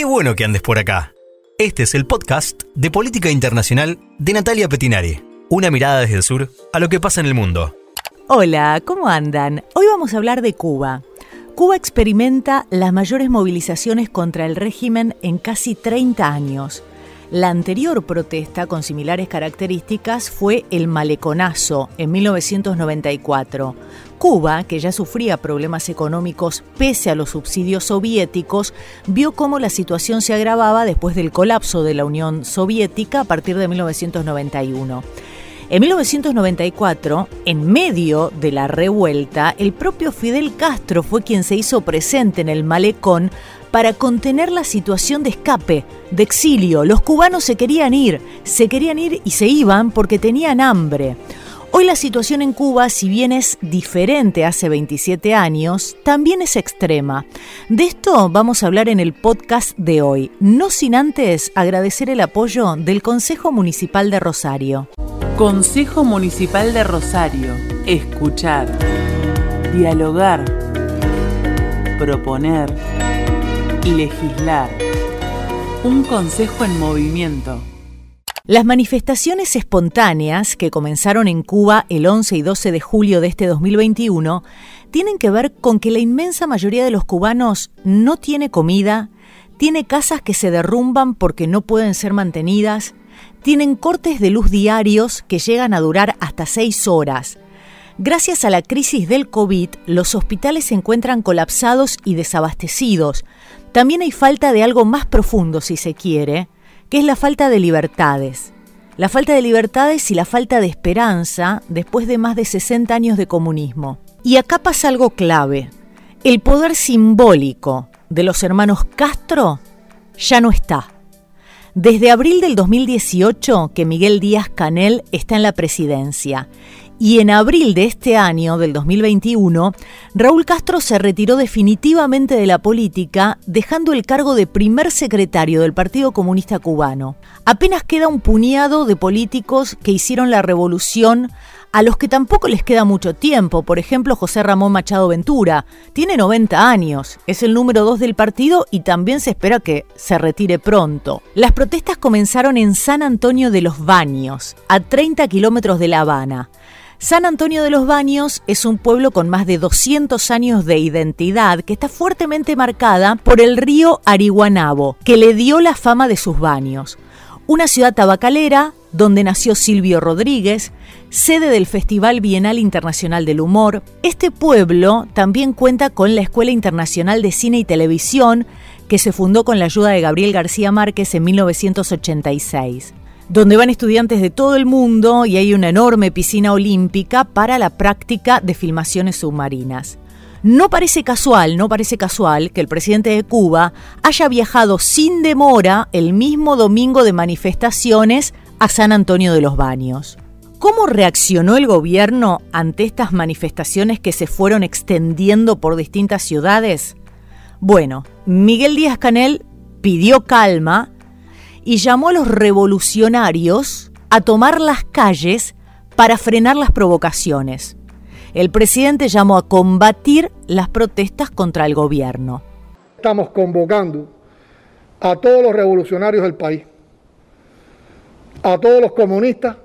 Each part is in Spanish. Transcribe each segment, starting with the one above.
Qué bueno que andes por acá. Este es el podcast de Política Internacional de Natalia Petinari. Una mirada desde el sur a lo que pasa en el mundo. Hola, ¿cómo andan? Hoy vamos a hablar de Cuba. Cuba experimenta las mayores movilizaciones contra el régimen en casi 30 años. La anterior protesta con similares características fue el Maleconazo en 1994. Cuba, que ya sufría problemas económicos pese a los subsidios soviéticos, vio cómo la situación se agravaba después del colapso de la Unión Soviética a partir de 1991. En 1994, en medio de la revuelta, el propio Fidel Castro fue quien se hizo presente en el malecón para contener la situación de escape, de exilio. Los cubanos se querían ir, se querían ir y se iban porque tenían hambre. Hoy la situación en Cuba, si bien es diferente hace 27 años, también es extrema. De esto vamos a hablar en el podcast de hoy, no sin antes agradecer el apoyo del Consejo Municipal de Rosario. Consejo Municipal de Rosario. Escuchar. Dialogar. Proponer. Legislar. Un consejo en movimiento. Las manifestaciones espontáneas que comenzaron en Cuba el 11 y 12 de julio de este 2021 tienen que ver con que la inmensa mayoría de los cubanos no tiene comida, tiene casas que se derrumban porque no pueden ser mantenidas, tienen cortes de luz diarios que llegan a durar hasta seis horas. Gracias a la crisis del COVID, los hospitales se encuentran colapsados y desabastecidos. También hay falta de algo más profundo, si se quiere, que es la falta de libertades. La falta de libertades y la falta de esperanza después de más de 60 años de comunismo. Y acá pasa algo clave. El poder simbólico de los hermanos Castro ya no está. Desde abril del 2018 que Miguel Díaz Canel está en la presidencia y en abril de este año, del 2021, Raúl Castro se retiró definitivamente de la política, dejando el cargo de primer secretario del Partido Comunista Cubano. Apenas queda un puñado de políticos que hicieron la revolución a los que tampoco les queda mucho tiempo. Por ejemplo, José Ramón Machado Ventura. Tiene 90 años, es el número 2 del partido y también se espera que se retire pronto. Las protestas comenzaron en San Antonio de los Baños, a 30 kilómetros de La Habana. San Antonio de los Baños es un pueblo con más de 200 años de identidad que está fuertemente marcada por el río Ariguanabo, que le dio la fama de sus baños. Una ciudad tabacalera donde nació Silvio Rodríguez, sede del Festival Bienal Internacional del Humor. Este pueblo también cuenta con la Escuela Internacional de Cine y Televisión, que se fundó con la ayuda de Gabriel García Márquez en 1986 donde van estudiantes de todo el mundo y hay una enorme piscina olímpica para la práctica de filmaciones submarinas. No parece casual, no parece casual que el presidente de Cuba haya viajado sin demora el mismo domingo de manifestaciones a San Antonio de los Baños. ¿Cómo reaccionó el gobierno ante estas manifestaciones que se fueron extendiendo por distintas ciudades? Bueno, Miguel Díaz Canel pidió calma y llamó a los revolucionarios a tomar las calles para frenar las provocaciones. El presidente llamó a combatir las protestas contra el gobierno. Estamos convocando a todos los revolucionarios del país, a todos los comunistas,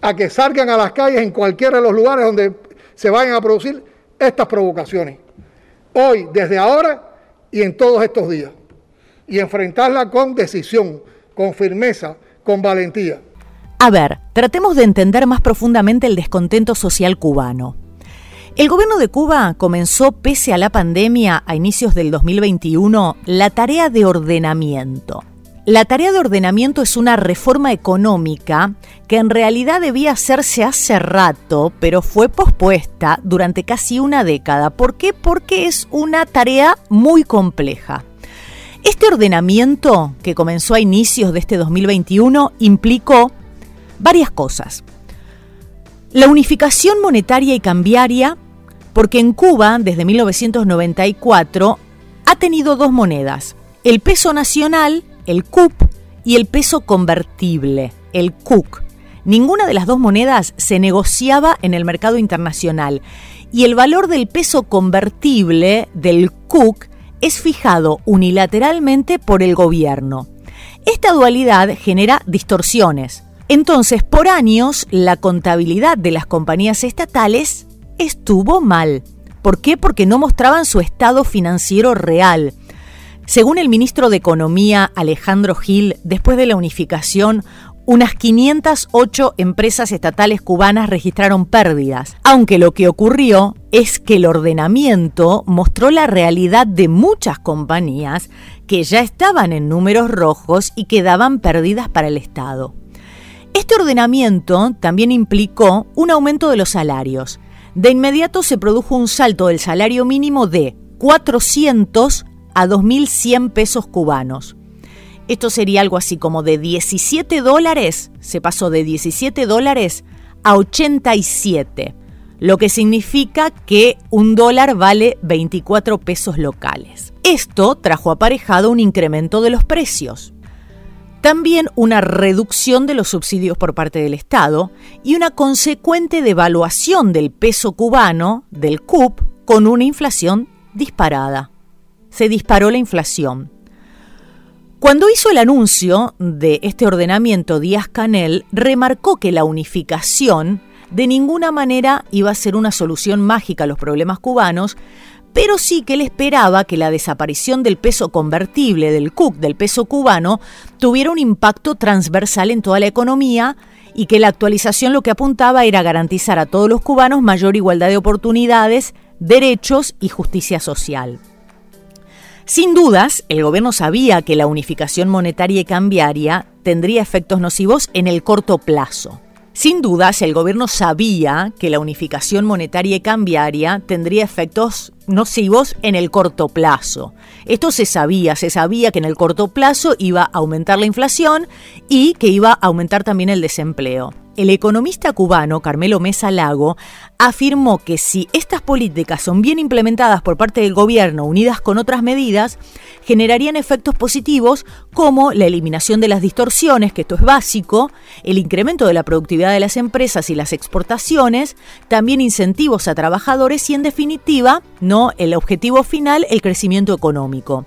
a que salgan a las calles en cualquiera de los lugares donde se vayan a producir estas provocaciones. Hoy, desde ahora y en todos estos días. Y enfrentarla con decisión, con firmeza, con valentía. A ver, tratemos de entender más profundamente el descontento social cubano. El gobierno de Cuba comenzó, pese a la pandemia, a inicios del 2021, la tarea de ordenamiento. La tarea de ordenamiento es una reforma económica que en realidad debía hacerse hace rato, pero fue pospuesta durante casi una década. ¿Por qué? Porque es una tarea muy compleja. Este ordenamiento, que comenzó a inicios de este 2021, implicó varias cosas. La unificación monetaria y cambiaria, porque en Cuba, desde 1994, ha tenido dos monedas, el peso nacional, el CUP, y el peso convertible, el CUC. Ninguna de las dos monedas se negociaba en el mercado internacional y el valor del peso convertible, del CUC, es fijado unilateralmente por el gobierno. Esta dualidad genera distorsiones. Entonces, por años, la contabilidad de las compañías estatales estuvo mal. ¿Por qué? Porque no mostraban su estado financiero real. Según el ministro de Economía Alejandro Gil, después de la unificación, unas 508 empresas estatales cubanas registraron pérdidas, aunque lo que ocurrió es que el ordenamiento mostró la realidad de muchas compañías que ya estaban en números rojos y que daban pérdidas para el Estado. Este ordenamiento también implicó un aumento de los salarios. De inmediato se produjo un salto del salario mínimo de 400 a 2.100 pesos cubanos. Esto sería algo así como de 17 dólares, se pasó de 17 dólares a 87, lo que significa que un dólar vale 24 pesos locales. Esto trajo aparejado un incremento de los precios. También una reducción de los subsidios por parte del Estado y una consecuente devaluación del peso cubano, del CUP, con una inflación disparada. Se disparó la inflación. Cuando hizo el anuncio de este ordenamiento, Díaz Canel remarcó que la unificación de ninguna manera iba a ser una solución mágica a los problemas cubanos, pero sí que él esperaba que la desaparición del peso convertible, del CUC, del peso cubano, tuviera un impacto transversal en toda la economía y que la actualización lo que apuntaba era garantizar a todos los cubanos mayor igualdad de oportunidades, derechos y justicia social. Sin dudas, el gobierno sabía que la unificación monetaria y cambiaria tendría efectos nocivos en el corto plazo. Sin dudas, el gobierno sabía que la unificación monetaria y cambiaria tendría efectos nocivos en el corto plazo. Esto se sabía, se sabía que en el corto plazo iba a aumentar la inflación y que iba a aumentar también el desempleo. El economista cubano Carmelo Mesa Lago afirmó que si estas políticas son bien implementadas por parte del gobierno unidas con otras medidas, generarían efectos positivos como la eliminación de las distorsiones, que esto es básico, el incremento de la productividad de las empresas y las exportaciones, también incentivos a trabajadores y en definitiva, no el objetivo final, el crecimiento económico.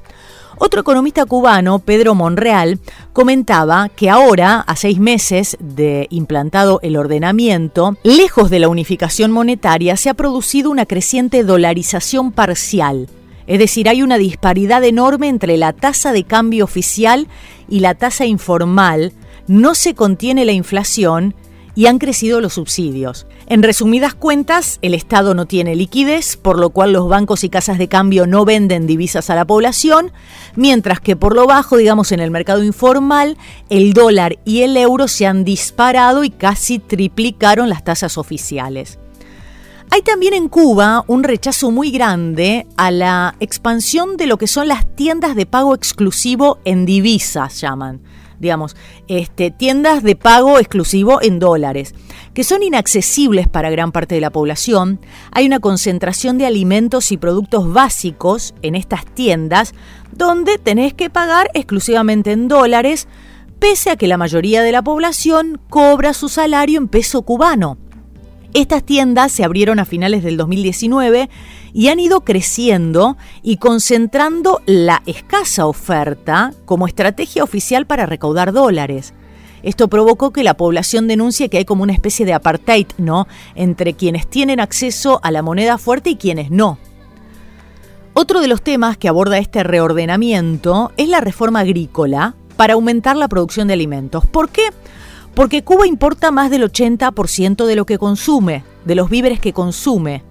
Otro economista cubano, Pedro Monreal, comentaba que ahora, a seis meses de implantado el ordenamiento, lejos de la unificación monetaria, se ha producido una creciente dolarización parcial. Es decir, hay una disparidad enorme entre la tasa de cambio oficial y la tasa informal, no se contiene la inflación y han crecido los subsidios. En resumidas cuentas, el Estado no tiene liquidez, por lo cual los bancos y casas de cambio no venden divisas a la población, mientras que por lo bajo, digamos en el mercado informal, el dólar y el euro se han disparado y casi triplicaron las tasas oficiales. Hay también en Cuba un rechazo muy grande a la expansión de lo que son las tiendas de pago exclusivo en divisas, llaman digamos, este, tiendas de pago exclusivo en dólares, que son inaccesibles para gran parte de la población. Hay una concentración de alimentos y productos básicos en estas tiendas donde tenés que pagar exclusivamente en dólares, pese a que la mayoría de la población cobra su salario en peso cubano. Estas tiendas se abrieron a finales del 2019 y han ido creciendo y concentrando la escasa oferta como estrategia oficial para recaudar dólares. Esto provocó que la población denuncie que hay como una especie de apartheid, ¿no? Entre quienes tienen acceso a la moneda fuerte y quienes no. Otro de los temas que aborda este reordenamiento es la reforma agrícola para aumentar la producción de alimentos. ¿Por qué? Porque Cuba importa más del 80% de lo que consume, de los víveres que consume,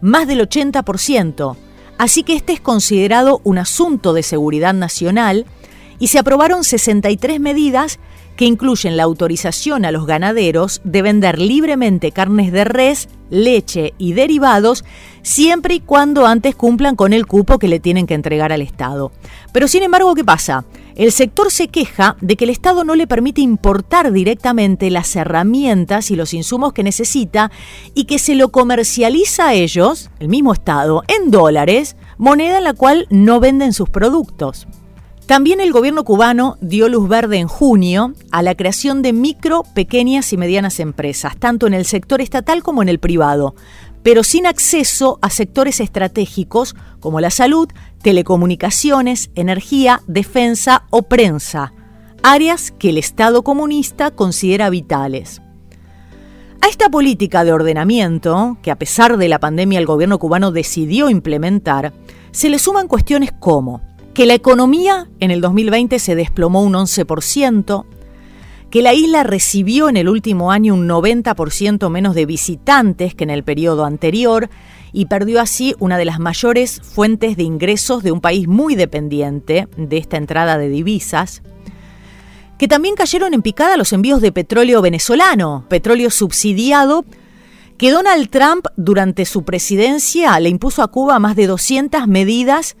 más del 80%. Así que este es considerado un asunto de seguridad nacional y se aprobaron 63 medidas que incluyen la autorización a los ganaderos de vender libremente carnes de res, leche y derivados, siempre y cuando antes cumplan con el cupo que le tienen que entregar al Estado. Pero sin embargo, ¿qué pasa? El sector se queja de que el Estado no le permite importar directamente las herramientas y los insumos que necesita y que se lo comercializa a ellos, el mismo Estado, en dólares, moneda en la cual no venden sus productos. También el gobierno cubano dio luz verde en junio a la creación de micro, pequeñas y medianas empresas, tanto en el sector estatal como en el privado, pero sin acceso a sectores estratégicos como la salud, telecomunicaciones, energía, defensa o prensa, áreas que el Estado comunista considera vitales. A esta política de ordenamiento, que a pesar de la pandemia el gobierno cubano decidió implementar, se le suman cuestiones como que la economía en el 2020 se desplomó un 11%, que la isla recibió en el último año un 90% menos de visitantes que en el periodo anterior y perdió así una de las mayores fuentes de ingresos de un país muy dependiente de esta entrada de divisas, que también cayeron en picada los envíos de petróleo venezolano, petróleo subsidiado, que Donald Trump durante su presidencia le impuso a Cuba más de 200 medidas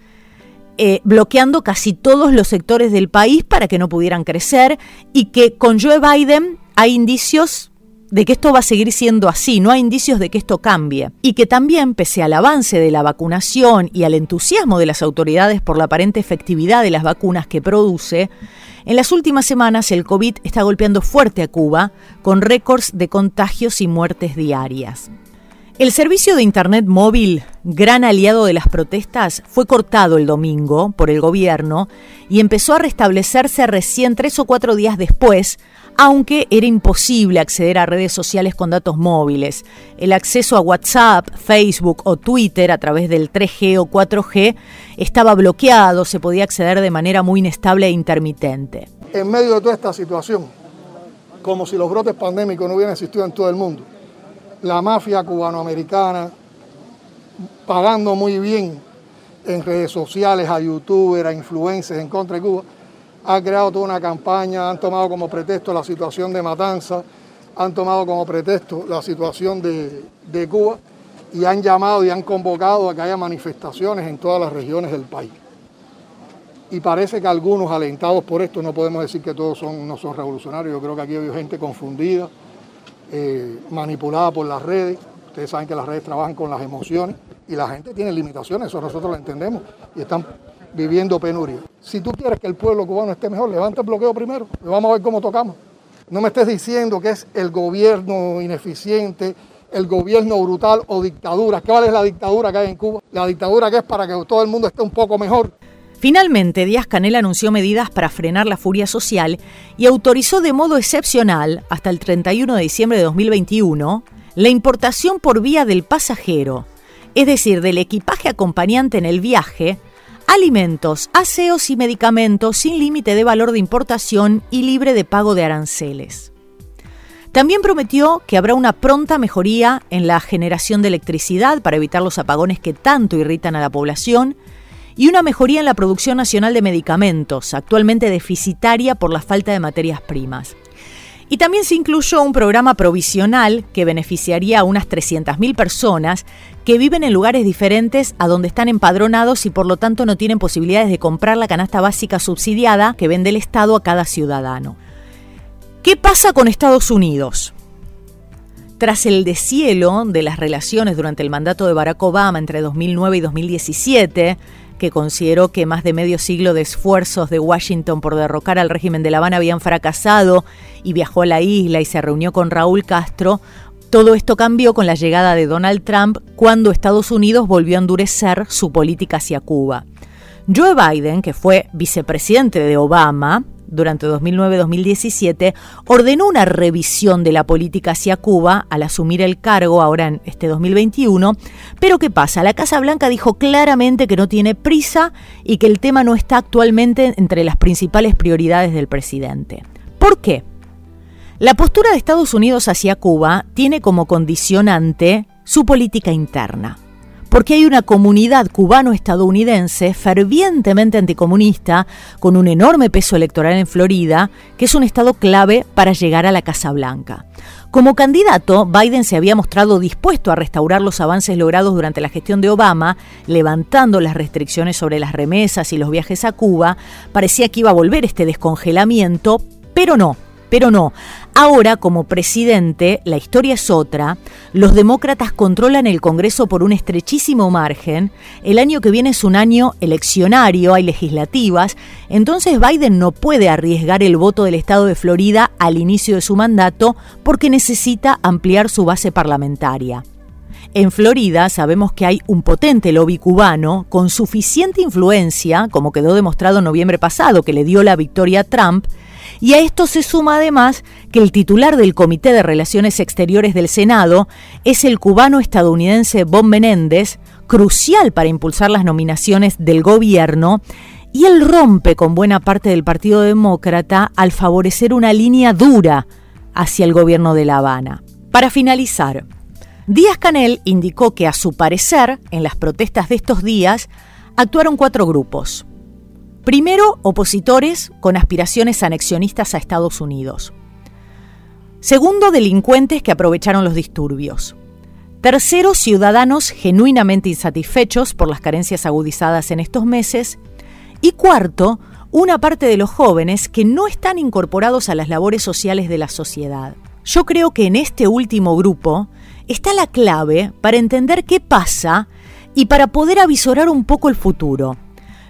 eh, bloqueando casi todos los sectores del país para que no pudieran crecer y que con Joe Biden hay indicios de que esto va a seguir siendo así, no hay indicios de que esto cambie. Y que también, pese al avance de la vacunación y al entusiasmo de las autoridades por la aparente efectividad de las vacunas que produce, en las últimas semanas el COVID está golpeando fuerte a Cuba, con récords de contagios y muertes diarias. El servicio de Internet móvil, gran aliado de las protestas, fue cortado el domingo por el gobierno y empezó a restablecerse recién tres o cuatro días después, aunque era imposible acceder a redes sociales con datos móviles. El acceso a WhatsApp, Facebook o Twitter a través del 3G o 4G estaba bloqueado, se podía acceder de manera muy inestable e intermitente. En medio de toda esta situación, como si los brotes pandémicos no hubieran existido en todo el mundo, la mafia cubanoamericana pagando muy bien en redes sociales a youtubers, a influencers en contra de Cuba, ha creado toda una campaña, han tomado como pretexto la situación de Matanza, han tomado como pretexto la situación de, de Cuba y han llamado y han convocado a que haya manifestaciones en todas las regiones del país. Y parece que algunos alentados por esto, no podemos decir que todos son, no son revolucionarios, yo creo que aquí hay gente confundida, eh, manipulada por las redes. Ustedes saben que las redes trabajan con las emociones y la gente tiene limitaciones, eso nosotros lo entendemos y están viviendo penuria. Si tú quieres que el pueblo cubano esté mejor, levanta el bloqueo primero, vamos a ver cómo tocamos. No me estés diciendo que es el gobierno ineficiente, el gobierno brutal o dictadura. ¿Qué vale la dictadura que hay en Cuba? La dictadura que es para que todo el mundo esté un poco mejor. Finalmente, Díaz Canel anunció medidas para frenar la furia social y autorizó de modo excepcional, hasta el 31 de diciembre de 2021, la importación por vía del pasajero, es decir, del equipaje acompañante en el viaje, alimentos, aseos y medicamentos sin límite de valor de importación y libre de pago de aranceles. También prometió que habrá una pronta mejoría en la generación de electricidad para evitar los apagones que tanto irritan a la población y una mejoría en la producción nacional de medicamentos, actualmente deficitaria por la falta de materias primas. Y también se incluyó un programa provisional que beneficiaría a unas 300.000 personas que viven en lugares diferentes a donde están empadronados y por lo tanto no tienen posibilidades de comprar la canasta básica subsidiada que vende el Estado a cada ciudadano. ¿Qué pasa con Estados Unidos? Tras el deshielo de las relaciones durante el mandato de Barack Obama entre 2009 y 2017, que consideró que más de medio siglo de esfuerzos de Washington por derrocar al régimen de La Habana habían fracasado y viajó a la isla y se reunió con Raúl Castro, todo esto cambió con la llegada de Donald Trump cuando Estados Unidos volvió a endurecer su política hacia Cuba. Joe Biden, que fue vicepresidente de Obama, durante 2009-2017, ordenó una revisión de la política hacia Cuba al asumir el cargo ahora en este 2021. Pero ¿qué pasa? La Casa Blanca dijo claramente que no tiene prisa y que el tema no está actualmente entre las principales prioridades del presidente. ¿Por qué? La postura de Estados Unidos hacia Cuba tiene como condicionante su política interna porque hay una comunidad cubano-estadounidense fervientemente anticomunista, con un enorme peso electoral en Florida, que es un estado clave para llegar a la Casa Blanca. Como candidato, Biden se había mostrado dispuesto a restaurar los avances logrados durante la gestión de Obama, levantando las restricciones sobre las remesas y los viajes a Cuba. Parecía que iba a volver este descongelamiento, pero no. Pero no, ahora como presidente la historia es otra, los demócratas controlan el Congreso por un estrechísimo margen, el año que viene es un año eleccionario, hay legislativas, entonces Biden no puede arriesgar el voto del estado de Florida al inicio de su mandato porque necesita ampliar su base parlamentaria. En Florida sabemos que hay un potente lobby cubano con suficiente influencia, como quedó demostrado en noviembre pasado, que le dio la victoria a Trump, y a esto se suma además que el titular del Comité de Relaciones Exteriores del Senado es el cubano estadounidense Bob Menéndez, crucial para impulsar las nominaciones del gobierno, y él rompe con buena parte del Partido Demócrata al favorecer una línea dura hacia el gobierno de La Habana. Para finalizar, Díaz Canel indicó que a su parecer, en las protestas de estos días, actuaron cuatro grupos. Primero, opositores con aspiraciones anexionistas a Estados Unidos. Segundo, delincuentes que aprovecharon los disturbios. Tercero, ciudadanos genuinamente insatisfechos por las carencias agudizadas en estos meses. Y cuarto, una parte de los jóvenes que no están incorporados a las labores sociales de la sociedad. Yo creo que en este último grupo está la clave para entender qué pasa y para poder avisorar un poco el futuro.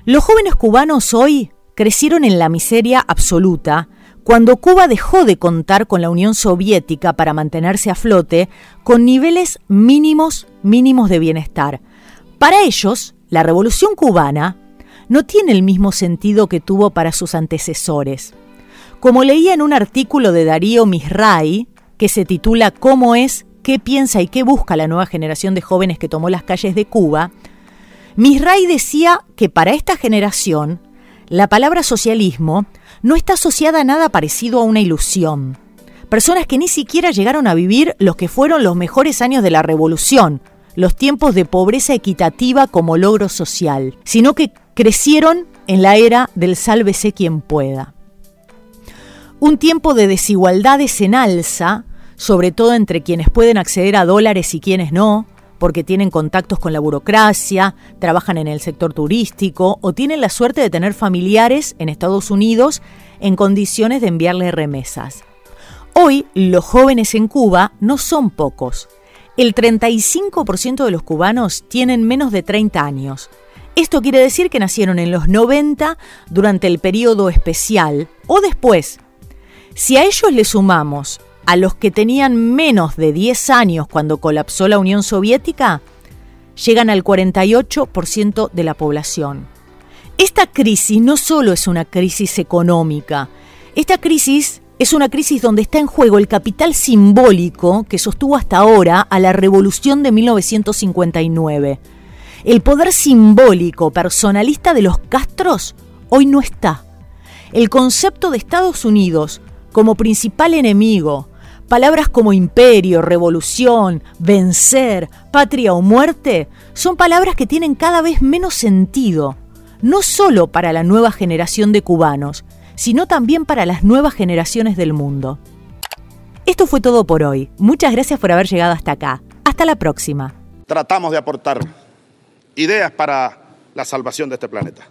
Los jóvenes cubanos hoy crecieron en la miseria absoluta cuando Cuba dejó de contar con la Unión Soviética para mantenerse a flote con niveles mínimos, mínimos de bienestar. Para ellos, la revolución cubana no tiene el mismo sentido que tuvo para sus antecesores. Como leía en un artículo de Darío Misray, que se titula ¿Cómo es, qué piensa y qué busca la nueva generación de jóvenes que tomó las calles de Cuba?, Misray decía que para esta generación la palabra socialismo no está asociada a nada parecido a una ilusión. Personas que ni siquiera llegaron a vivir los que fueron los mejores años de la revolución, los tiempos de pobreza equitativa como logro social, sino que crecieron en la era del sálvese quien pueda. Un tiempo de desigualdades en alza, sobre todo entre quienes pueden acceder a dólares y quienes no, porque tienen contactos con la burocracia, trabajan en el sector turístico o tienen la suerte de tener familiares en Estados Unidos en condiciones de enviarle remesas. Hoy los jóvenes en Cuba no son pocos. El 35% de los cubanos tienen menos de 30 años. Esto quiere decir que nacieron en los 90 durante el periodo especial o después. Si a ellos le sumamos a los que tenían menos de 10 años cuando colapsó la Unión Soviética, llegan al 48% de la población. Esta crisis no solo es una crisis económica, esta crisis es una crisis donde está en juego el capital simbólico que sostuvo hasta ahora a la revolución de 1959. El poder simbólico personalista de los Castros hoy no está. El concepto de Estados Unidos como principal enemigo, Palabras como imperio, revolución, vencer, patria o muerte son palabras que tienen cada vez menos sentido, no solo para la nueva generación de cubanos, sino también para las nuevas generaciones del mundo. Esto fue todo por hoy. Muchas gracias por haber llegado hasta acá. Hasta la próxima. Tratamos de aportar ideas para la salvación de este planeta.